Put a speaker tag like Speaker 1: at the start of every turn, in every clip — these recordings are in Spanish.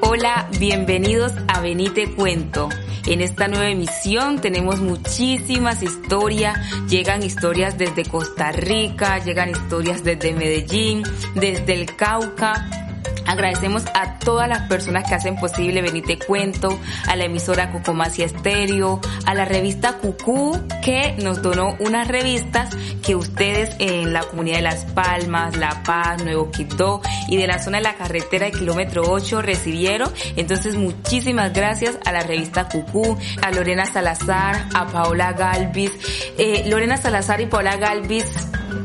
Speaker 1: Hola, bienvenidos a Benite Cuento. En esta nueva emisión tenemos muchísimas historias. Llegan historias desde Costa Rica, llegan historias desde Medellín, desde el Cauca Agradecemos a todas las personas que hacen posible Benite Cuento, a la emisora Cocomacia Estéreo, a la revista Cucú, que nos donó unas revistas que ustedes en la comunidad de Las Palmas, La Paz, Nuevo Quito y de la zona de la carretera de kilómetro 8 recibieron. Entonces muchísimas gracias a la revista Cucú, a Lorena Salazar, a Paola Galvis. Eh, Lorena Salazar y Paola Galvis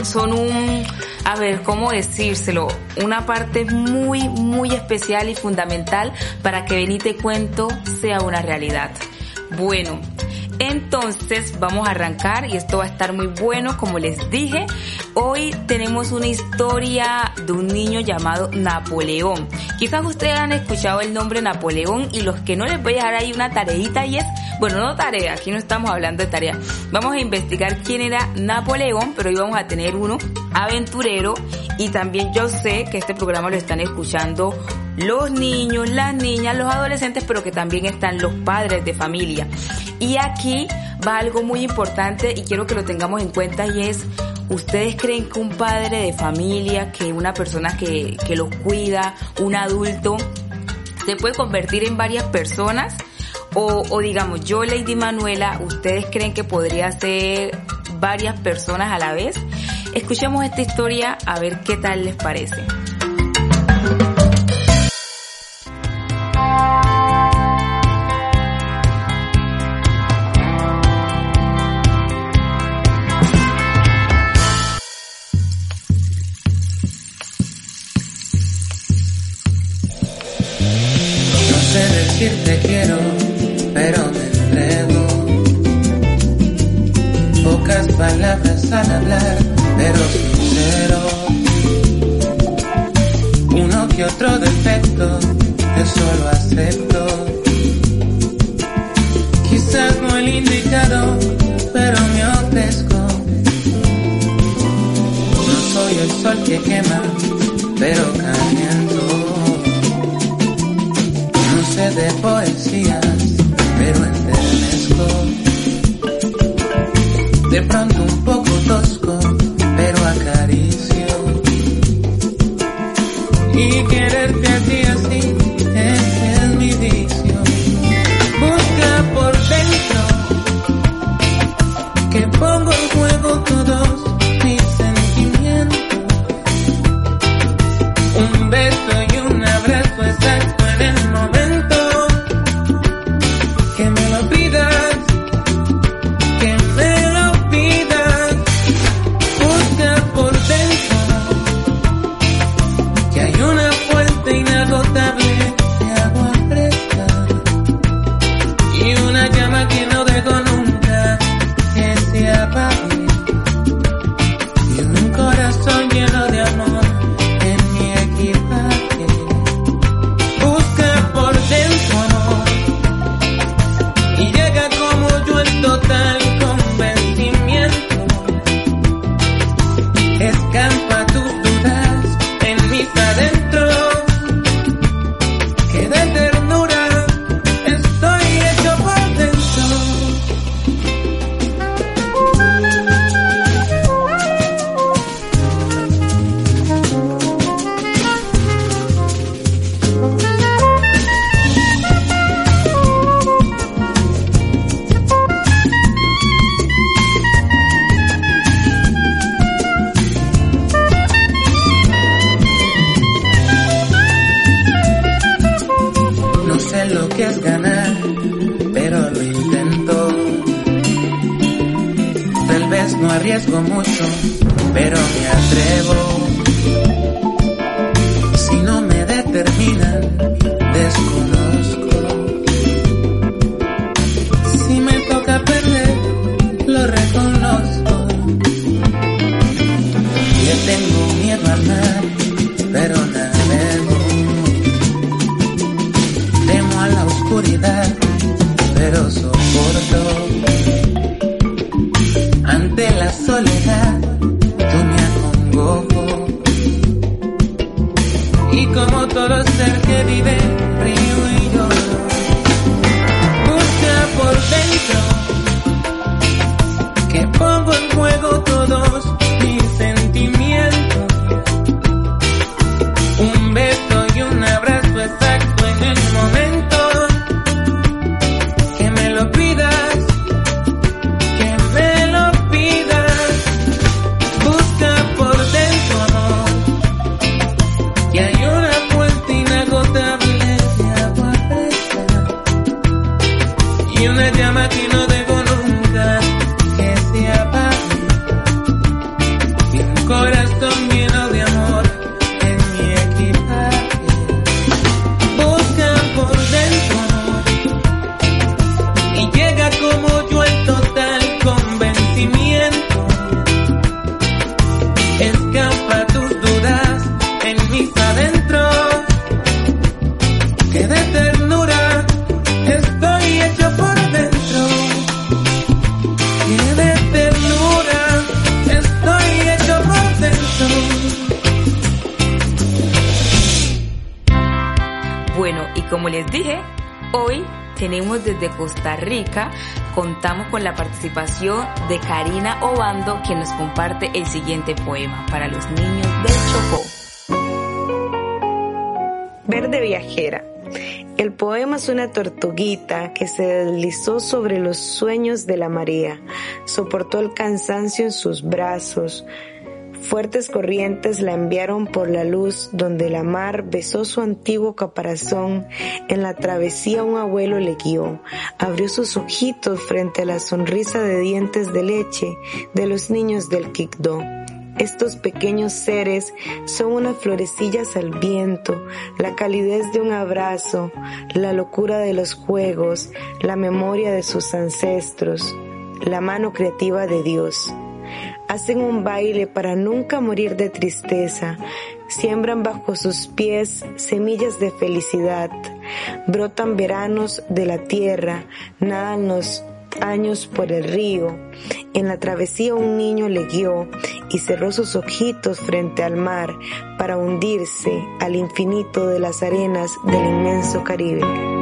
Speaker 1: son un, a ver, ¿cómo decírselo? Una parte muy, muy especial y fundamental para que Benite Cuento sea una realidad. Bueno, entonces vamos a arrancar y esto va a estar muy bueno como les dije. Hoy tenemos una historia de un niño llamado Napoleón. Quizás ustedes han escuchado el nombre Napoleón y los que no les voy a dejar ahí una tareita y es, bueno, no tarea, aquí no estamos hablando de tarea. Vamos a investigar quién era Napoleón, pero hoy vamos a tener uno aventurero y también yo sé que este programa lo están escuchando los niños, las niñas, los adolescentes, pero que también están los padres de familia. Y aquí va algo muy importante y quiero que lo tengamos en cuenta y es, ¿ustedes creen que un padre de familia, que una persona que, que los cuida, un adulto, se puede convertir en varias personas? O, o digamos, yo, Lady Manuela, ¿ustedes creen que podría ser varias personas a la vez? Escuchemos esta historia a ver qué tal les parece.
Speaker 2: Sol que quema, querías ganar, pero lo intento. Tal vez no arriesgo mucho, pero me atrevo.
Speaker 1: Bueno, y como les dije, hoy tenemos desde Costa Rica, contamos con la participación de Karina Obando, que nos comparte el siguiente poema para los niños del Chocó.
Speaker 3: Verde viajera. El poema es una tortuguita que se deslizó sobre los sueños de la marea, soportó el cansancio en sus brazos. Fuertes corrientes la enviaron por la luz donde la mar besó su antiguo caparazón. En la travesía un abuelo le guió. Abrió sus ojitos frente a la sonrisa de dientes de leche de los niños del Kikdo. Estos pequeños seres son unas florecillas al viento, la calidez de un abrazo, la locura de los juegos, la memoria de sus ancestros, la mano creativa de Dios. Hacen un baile para nunca morir de tristeza, siembran bajo sus pies semillas de felicidad, brotan veranos de la tierra, nadan los años por el río. En la travesía un niño le guió y cerró sus ojitos frente al mar para hundirse al infinito de las arenas del inmenso Caribe.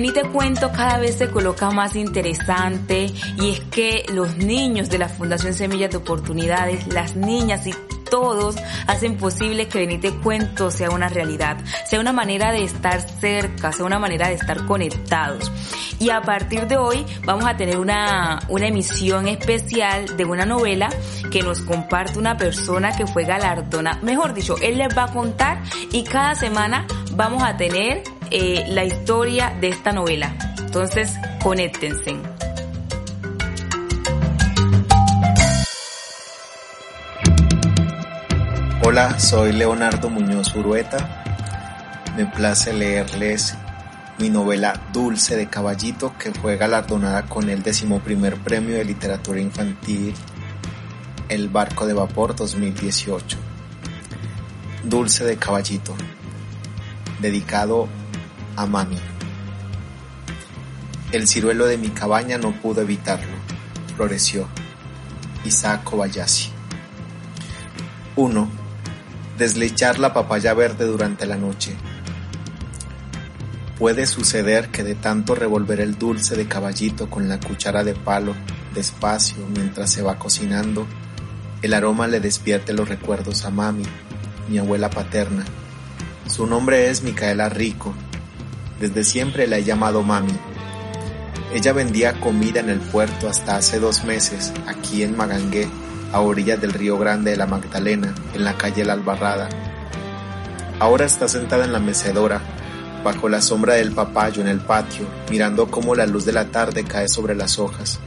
Speaker 1: Ven cuento cada vez se coloca más interesante y es que los niños de la Fundación Semillas de Oportunidades, las niñas y todos hacen posible que Venite Cuento sea una realidad, sea una manera de estar cerca, sea una manera de estar conectados. Y a partir de hoy vamos a tener una, una emisión especial de una novela que nos comparte una persona que fue galardona. Mejor dicho, él les va a contar y cada semana vamos a tener eh, la historia de esta novela. Entonces, conéctense.
Speaker 4: Hola, soy Leonardo Muñoz Urueta. Me place leerles mi novela Dulce de Caballito, que fue galardonada con el decimoprimer premio de literatura infantil El Barco de Vapor 2018. Dulce de Caballito, dedicado a Mami. El ciruelo de mi cabaña no pudo evitarlo, floreció. Isaac Kobayashi. 1 deslechar la papaya verde durante la noche. Puede suceder que de tanto revolver el dulce de caballito con la cuchara de palo, despacio, mientras se va cocinando, el aroma le despierte los recuerdos a mami, mi abuela paterna. Su nombre es Micaela Rico. Desde siempre la he llamado mami. Ella vendía comida en el puerto hasta hace dos meses, aquí en Magangué, a orillas del río Grande de la Magdalena, en la calle La Albarrada. Ahora está sentada en la mecedora, bajo la sombra del papayo en el patio, mirando cómo la luz de la tarde cae sobre las hojas.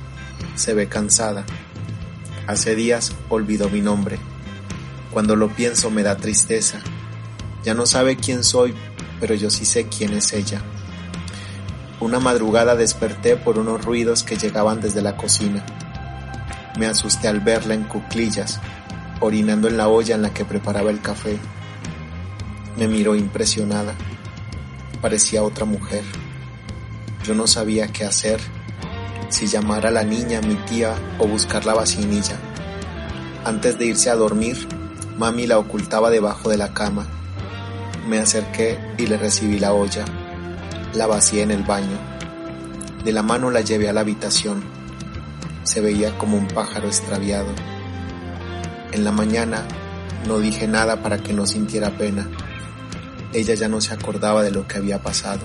Speaker 4: Se ve cansada. Hace días olvidó mi nombre. Cuando lo pienso me da tristeza. Ya no sabe quién soy, pero yo sí sé quién es ella. Una madrugada desperté por unos ruidos que llegaban desde la cocina. Me asusté al verla en cuclillas, orinando en la olla en la que preparaba el café. Me miró impresionada. Parecía otra mujer. Yo no sabía qué hacer, si llamar a la niña, mi tía, o buscar la vacinilla. Antes de irse a dormir, mami la ocultaba debajo de la cama. Me acerqué y le recibí la olla. La vacié en el baño. De la mano la llevé a la habitación. Se veía como un pájaro extraviado. En la mañana no dije nada para que no sintiera pena. Ella ya no se acordaba de lo que había pasado.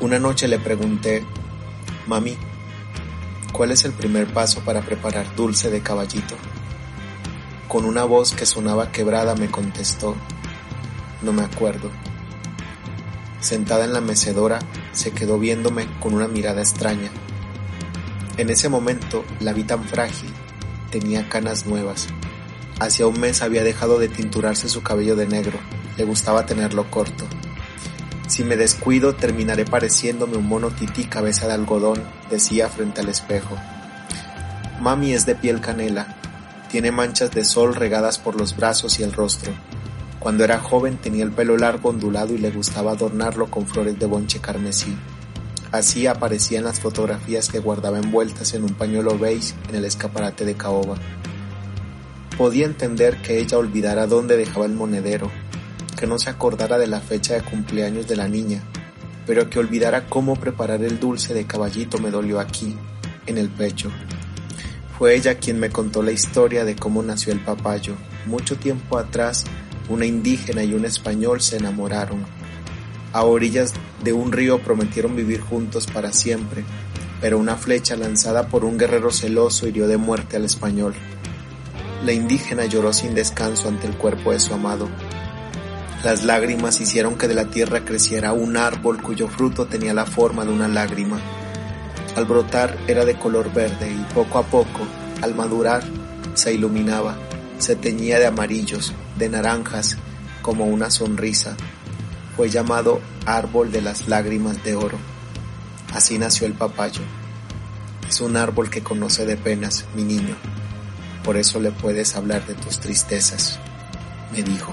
Speaker 4: Una noche le pregunté, Mami, ¿cuál es el primer paso para preparar dulce de caballito? Con una voz que sonaba quebrada me contestó, no me acuerdo. Sentada en la mecedora, se quedó viéndome con una mirada extraña. En ese momento la vi tan frágil, tenía canas nuevas. Hacía un mes había dejado de tinturarse su cabello de negro, le gustaba tenerlo corto. Si me descuido terminaré pareciéndome un mono tití cabeza de algodón, decía frente al espejo. Mami es de piel canela, tiene manchas de sol regadas por los brazos y el rostro. Cuando era joven tenía el pelo largo ondulado y le gustaba adornarlo con flores de bonche carmesí. Así aparecía en las fotografías que guardaba envueltas en un pañuelo beige en el escaparate de caoba. Podía entender que ella olvidara dónde dejaba el monedero, que no se acordara de la fecha de cumpleaños de la niña, pero que olvidara cómo preparar el dulce de caballito me dolió aquí, en el pecho. Fue ella quien me contó la historia de cómo nació el papayo. Mucho tiempo atrás, una indígena y un español se enamoraron. A orillas de un río prometieron vivir juntos para siempre, pero una flecha lanzada por un guerrero celoso hirió de muerte al español. La indígena lloró sin descanso ante el cuerpo de su amado. Las lágrimas hicieron que de la tierra creciera un árbol cuyo fruto tenía la forma de una lágrima. Al brotar era de color verde y poco a poco, al madurar, se iluminaba, se teñía de amarillos, de naranjas, como una sonrisa. Fue llamado árbol de las lágrimas de oro. Así nació el papayo. Es un árbol que conoce de penas, mi niño. Por eso le puedes hablar de tus tristezas, me dijo.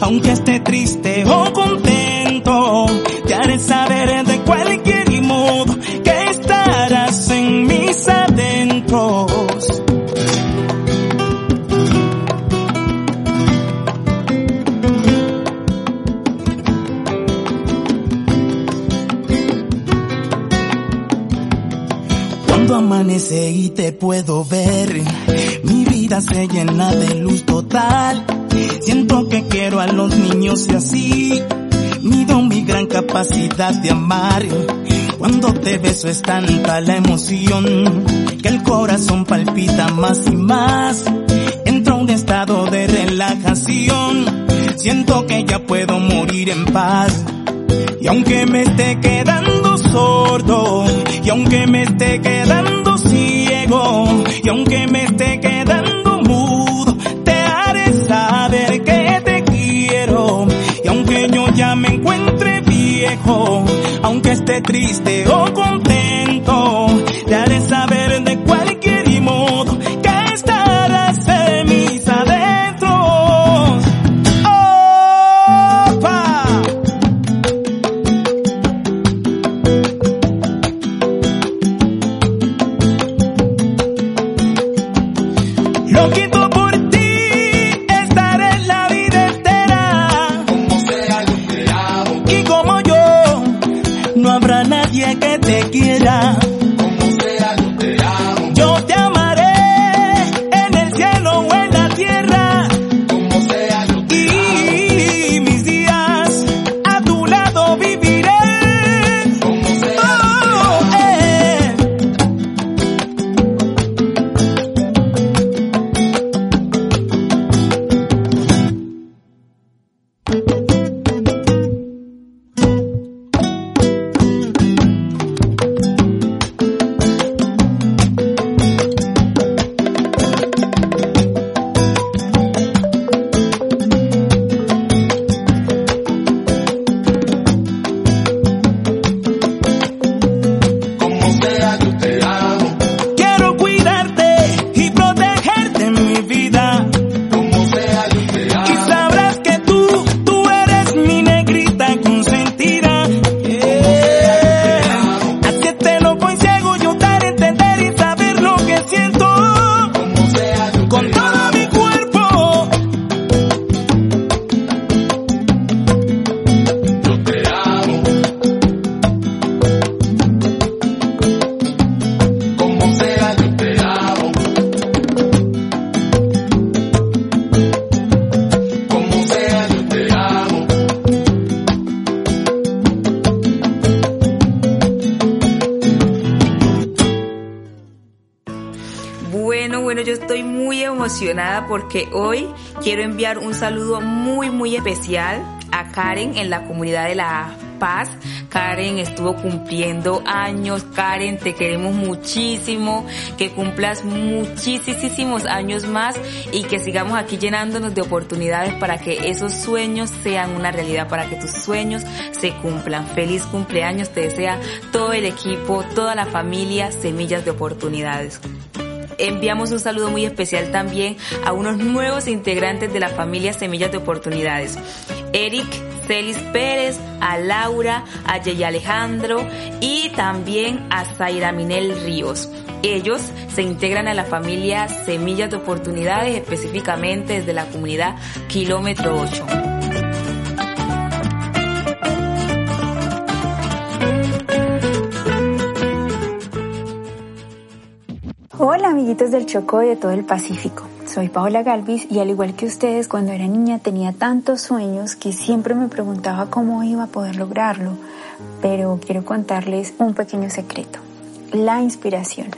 Speaker 5: aunque esté triste o contento, te haré saber de cualquier modo que estarás en mis adentros. amanece y te puedo ver. Mi vida se llena de luz total. Siento que quiero a los niños y así. Mido mi gran capacidad de amar. Cuando te beso es tanta la emoción que el corazón palpita más y más. Entro a un estado de relajación. Siento que ya puedo morir en paz. Y aunque me esté quedando sordo, y aunque me esté quedando ciego, y aunque me esté quedando aunque esté triste o contento, que te quiera.
Speaker 1: Especial a Karen en la comunidad de La Paz. Karen estuvo cumpliendo años. Karen, te queremos muchísimo. Que cumplas muchísimos años más y que sigamos aquí llenándonos de oportunidades para que esos sueños sean una realidad, para que tus sueños se cumplan. Feliz cumpleaños, te desea todo el equipo, toda la familia, semillas de oportunidades enviamos un saludo muy especial también a unos nuevos integrantes de la familia Semillas de Oportunidades. Eric Celis Pérez, a Laura, a Alejandro y también a Zaira Minel Ríos. Ellos se integran a la familia Semillas de Oportunidades, específicamente desde la comunidad Kilómetro 8.
Speaker 6: Hola amiguitos del Chocó y de todo el Pacífico. Soy Paola Galvis y al igual que ustedes cuando era niña tenía tantos sueños que siempre me preguntaba cómo iba a poder lograrlo. Pero quiero contarles un pequeño secreto. La inspiración.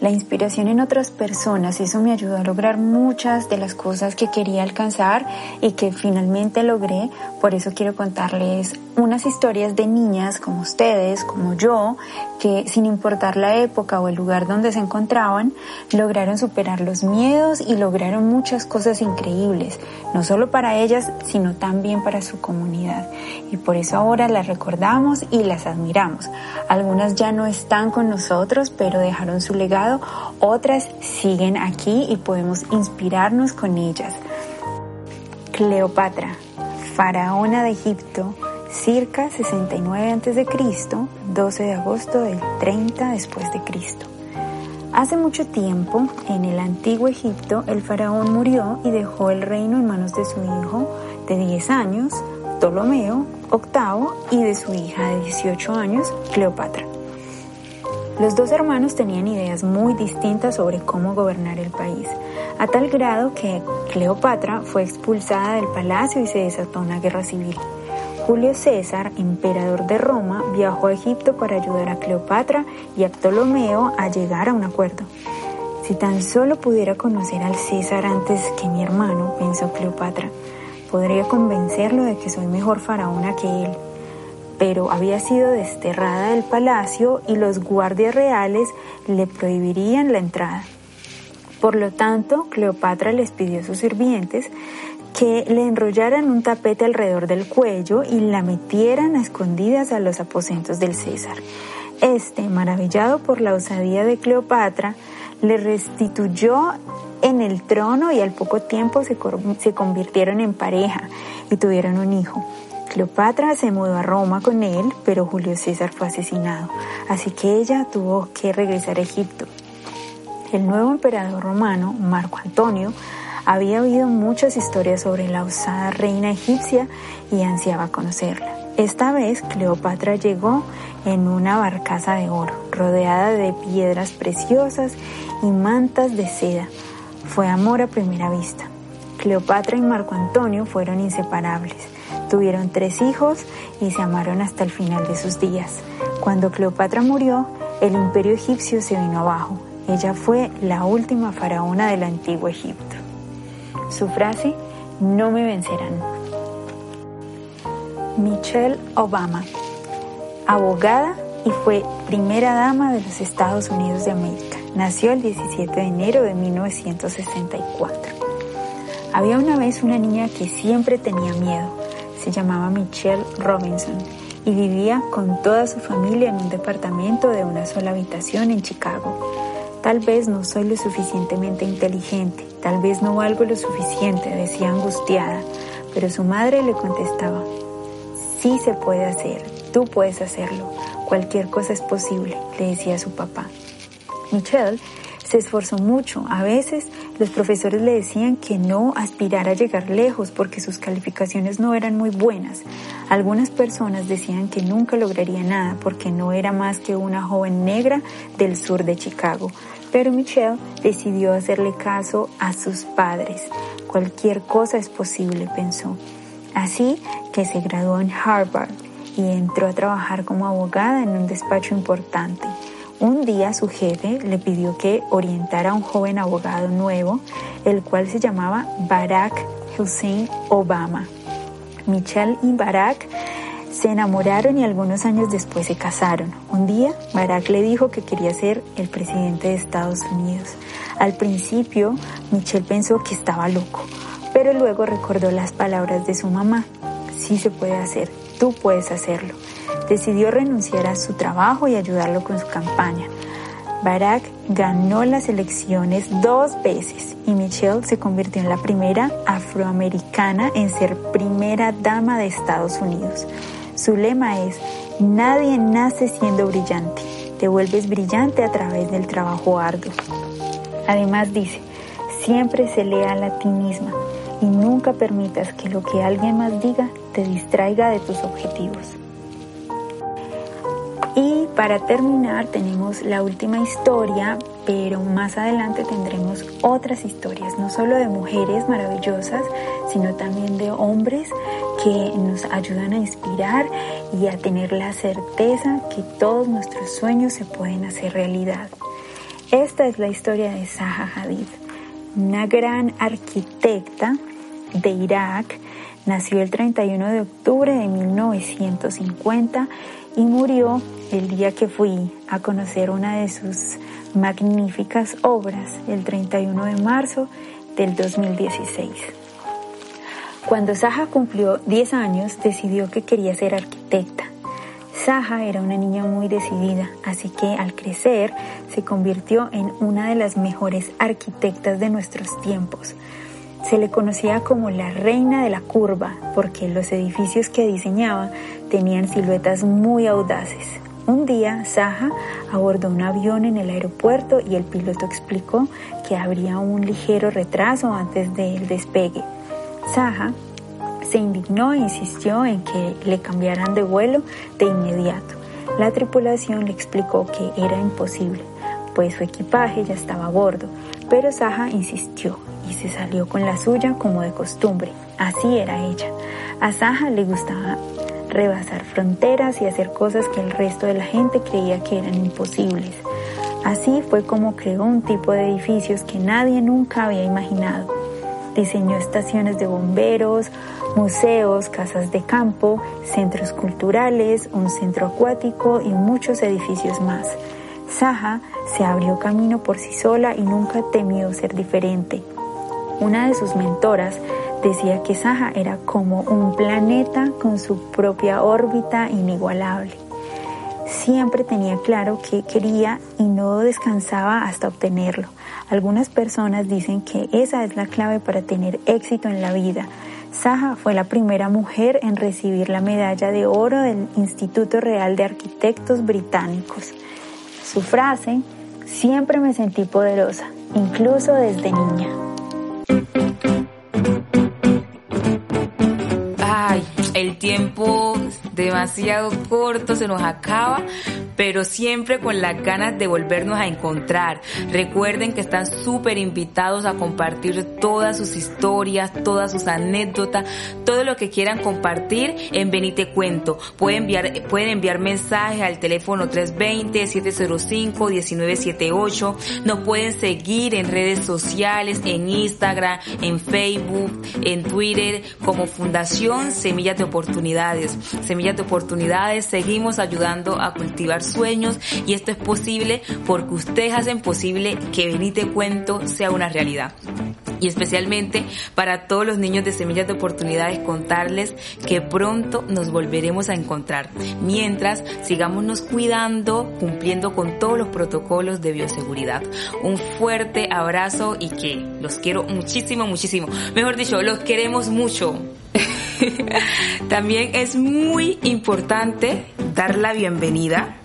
Speaker 6: La inspiración en otras personas, eso me ayudó a lograr muchas de las cosas que quería alcanzar y que finalmente logré. Por eso quiero contarles unas historias de niñas como ustedes, como yo, que sin importar la época o el lugar donde se encontraban, lograron superar los miedos y lograron muchas cosas increíbles, no solo para ellas, sino también para su comunidad. Y por eso ahora las recordamos y las admiramos. Algunas ya no están con nosotros, pero dejaron su legado, otras siguen aquí y podemos inspirarnos con ellas. Cleopatra, faraona de Egipto, circa 69 a.C., 12 de agosto del 30 después de Cristo. Hace mucho tiempo, en el antiguo Egipto, el faraón murió y dejó el reino en manos de su hijo de 10 años, Ptolomeo VIII, y de su hija de 18 años, Cleopatra. Los dos hermanos tenían ideas muy distintas sobre cómo gobernar el país, a tal grado que Cleopatra fue expulsada del palacio y se desató una guerra civil. Julio César, emperador de Roma, viajó a Egipto para ayudar a Cleopatra y a Ptolomeo a llegar a un acuerdo. Si tan solo pudiera conocer al César antes que mi hermano, pensó Cleopatra, podría convencerlo de que soy mejor faraona que él. Pero había sido desterrada del palacio y los guardias reales le prohibirían la entrada. Por lo tanto, Cleopatra les pidió a sus sirvientes que le enrollaran un tapete alrededor del cuello y la metieran a escondidas a los aposentos del César. Este, maravillado por la osadía de Cleopatra, le restituyó en el trono y al poco tiempo se, se convirtieron en pareja y tuvieron un hijo. Cleopatra se mudó a Roma con él, pero Julio César fue asesinado, así que ella tuvo que regresar a Egipto. El nuevo emperador romano, Marco Antonio, había oído muchas historias sobre la osada reina egipcia y ansiaba conocerla. Esta vez Cleopatra llegó en una barcaza de oro, rodeada de piedras preciosas y mantas de seda. Fue amor a primera vista. Cleopatra y Marco Antonio fueron inseparables. Tuvieron tres hijos y se amaron hasta el final de sus días. Cuando Cleopatra murió, el imperio egipcio se vino abajo. Ella fue la última faraona del antiguo Egipto. Su frase, no me vencerán. Michelle Obama, abogada y fue primera dama de los Estados Unidos de América. Nació el 17 de enero de 1964. Había una vez una niña que siempre tenía miedo. Se llamaba Michelle Robinson y vivía con toda su familia en un departamento de una sola habitación en Chicago. Tal vez no soy lo suficientemente inteligente, tal vez no valgo lo suficiente, decía angustiada, pero su madre le contestaba, sí se puede hacer, tú puedes hacerlo, cualquier cosa es posible, le decía su papá. Michelle se esforzó mucho. A veces los profesores le decían que no aspirara a llegar lejos porque sus calificaciones no eran muy buenas. Algunas personas decían que nunca lograría nada porque no era más que una joven negra del sur de Chicago. Pero Michelle decidió hacerle caso a sus padres. Cualquier cosa es posible, pensó. Así que se graduó en Harvard y entró a trabajar como abogada en un despacho importante. Un día su jefe le pidió que orientara a un joven abogado nuevo, el cual se llamaba Barack Hussein Obama. Michelle y Barack se enamoraron y algunos años después se casaron. Un día Barack le dijo que quería ser el presidente de Estados Unidos. Al principio Michelle pensó que estaba loco, pero luego recordó las palabras de su mamá. Sí se puede hacer, tú puedes hacerlo decidió renunciar a su trabajo y ayudarlo con su campaña. Barack ganó las elecciones dos veces y Michelle se convirtió en la primera afroamericana en ser primera dama de Estados Unidos. Su lema es, nadie nace siendo brillante, te vuelves brillante a través del trabajo arduo. Además dice, siempre se lea a ti misma y nunca permitas que lo que alguien más diga te distraiga de tus objetivos. Y para terminar tenemos la última historia, pero más adelante tendremos otras historias, no solo de mujeres maravillosas, sino también de hombres que nos ayudan a inspirar y a tener la certeza que todos nuestros sueños se pueden hacer realidad. Esta es la historia de Zaha Hadid, una gran arquitecta de Irak. Nació el 31 de octubre de 1950 y murió el día que fui a conocer una de sus magníficas obras, el 31 de marzo del 2016. Cuando Saja cumplió 10 años, decidió que quería ser arquitecta. Saja era una niña muy decidida, así que al crecer se convirtió en una de las mejores arquitectas de nuestros tiempos. Se le conocía como la reina de la curva porque los edificios que diseñaba tenían siluetas muy audaces. Un día, Saha abordó un avión en el aeropuerto y el piloto explicó que habría un ligero retraso antes del despegue. Saha se indignó e insistió en que le cambiaran de vuelo de inmediato. La tripulación le explicó que era imposible, pues su equipaje ya estaba a bordo, pero Saha insistió y se salió con la suya como de costumbre. Así era ella. A Saha le gustaba rebasar fronteras y hacer cosas que el resto de la gente creía que eran imposibles. Así fue como creó un tipo de edificios que nadie nunca había imaginado. Diseñó estaciones de bomberos, museos, casas de campo, centros culturales, un centro acuático y muchos edificios más. Saha se abrió camino por sí sola y nunca temió ser diferente. Una de sus mentoras decía que Saja era como un planeta con su propia órbita inigualable. Siempre tenía claro que quería y no descansaba hasta obtenerlo. Algunas personas dicen que esa es la clave para tener éxito en la vida. Saja fue la primera mujer en recibir la medalla de oro del Instituto Real de Arquitectos Británicos. Su frase, siempre me sentí poderosa, incluso desde niña.
Speaker 1: Tiempo demasiado corto se nos acaba, pero siempre con las ganas de volvernos a encontrar. Recuerden que están súper invitados a compartir todas sus historias, todas sus anécdotas, todo lo que quieran compartir en Benite Cuento. Pueden enviar, pueden enviar mensajes al teléfono 320-705-1978. Nos pueden seguir en redes sociales, en Instagram, en Facebook, en Twitter, como Fundación Semillas de Oportunidades. Semillas de Oportunidades, seguimos ayudando a cultivar sueños y esto es posible porque ustedes hacen posible que Benite Cuento sea una realidad y especialmente para todos los niños de Semillas de Oportunidades contarles que pronto nos volveremos a encontrar. Mientras sigámonos cuidando, cumpliendo con todos los protocolos de bioseguridad. Un fuerte abrazo y que los quiero muchísimo, muchísimo. Mejor dicho, los queremos mucho. También es muy importante dar la bienvenida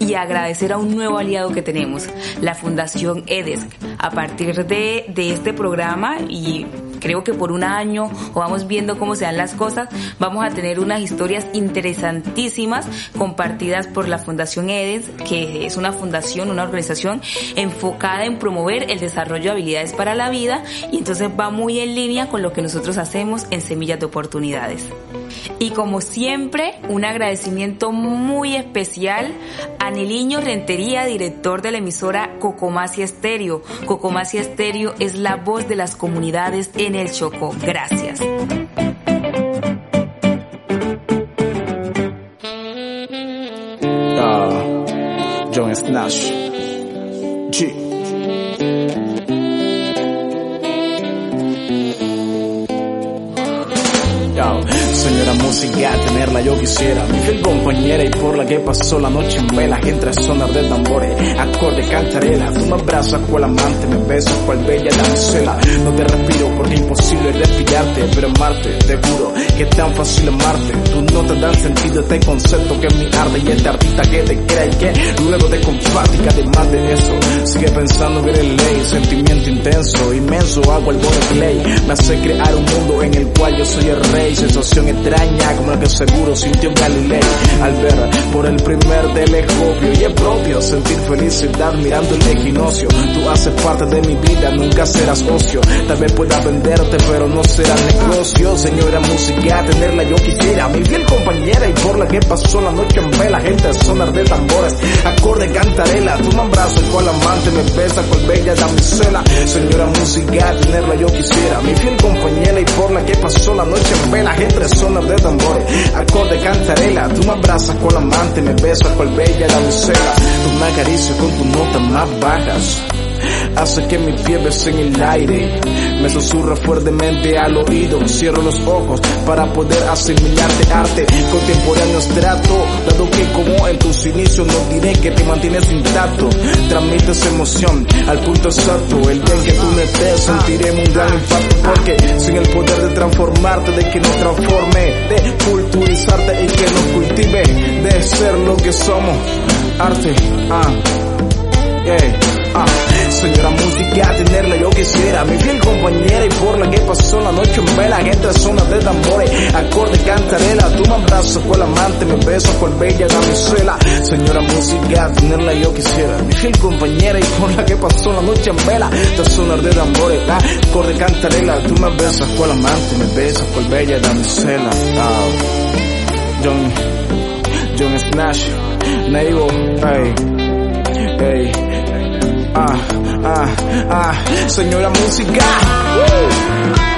Speaker 1: y agradecer a un nuevo aliado que tenemos, la Fundación EDESC. A partir de, de este programa y creo que por un año o vamos viendo cómo se dan las cosas, vamos a tener unas historias interesantísimas compartidas por la Fundación EDES, que es una fundación, una organización enfocada en promover el desarrollo de habilidades para la vida y entonces va muy en línea con lo que nosotros hacemos en Semillas de Oportunidades. Y como siempre, un agradecimiento muy especial a Neliño Rentería, director de la emisora Cocomacia Estéreo. Cocomacia Estéreo es la voz de las comunidades en el Chocó. Gracias.
Speaker 7: Uh, John Snash. Música, tenerla yo quisiera. Mi fiel compañera y por la que pasó la noche en vela, entre sonar de tambores, acorde cantarela. Tú me abrazas cual amante, me besas cual bella damisela. No te respiro porque imposible respirarte, pero amarte, te juro que es tan fácil amarte. Tú no te dan sentido este concepto que es mi arte y este artista que te crea y que luego te compática además de eso. Sigue pensando que eres ley, sentimiento intenso, inmenso, hago el borde play. Me hace crear un mundo en el cual yo soy el rey, sensación extraña la que seguro sintió Galilei al ver por el primer telescopio y es propio sentir felicidad mirando el equinoccio. Tú haces parte de mi vida, nunca serás ocio. Tal vez pueda venderte, pero no será negocio. Señora música, tenerla yo quisiera, mi fiel compañera y por la que pasó la noche en vela, gente sonar de tambores, acorde cantarela. Tú me abrazas cual amante, me besa cual bella damisela. Señora música, tenerla yo quisiera, mi fiel compañera y por la que pasó la noche en vela, gente sonar de tambores, acorde cantarela. Tú me abrazas cual amante, me besas cual bella damisela. Tú me acaricias con tus notas más bajas hace que mi pie bese en el aire. Me susurra fuertemente al oído, cierro los ojos para poder asimilarte arte. Contemporáneo trato, dado que como en tus inicios no diré que te mantienes intacto, transmites emoción al punto exacto, el día que tú me estés sentiremos un gran impacto porque sin el poder de transformarte, de que nos transforme, de culturizarte y que nos cultive, de ser lo que somos, arte, ah, yeah, ah. Señora música, tenerla yo quisiera. Mi fiel compañera y por la que pasó la noche en vela Entre zonas de tambores, acorde cantarela Tú me abrazas cual amante, me besas cual bella damisela Señora música, tenerla yo quisiera. Mi fiel compañera y por la que pasó la noche en vela Entre zonas de tambores, acorde cantarela Tú me besas cual amante, me besas cual bella damisela oh. John, John Snash, Neighbor, hey, hey ah, ah, ah, señora música. Woo.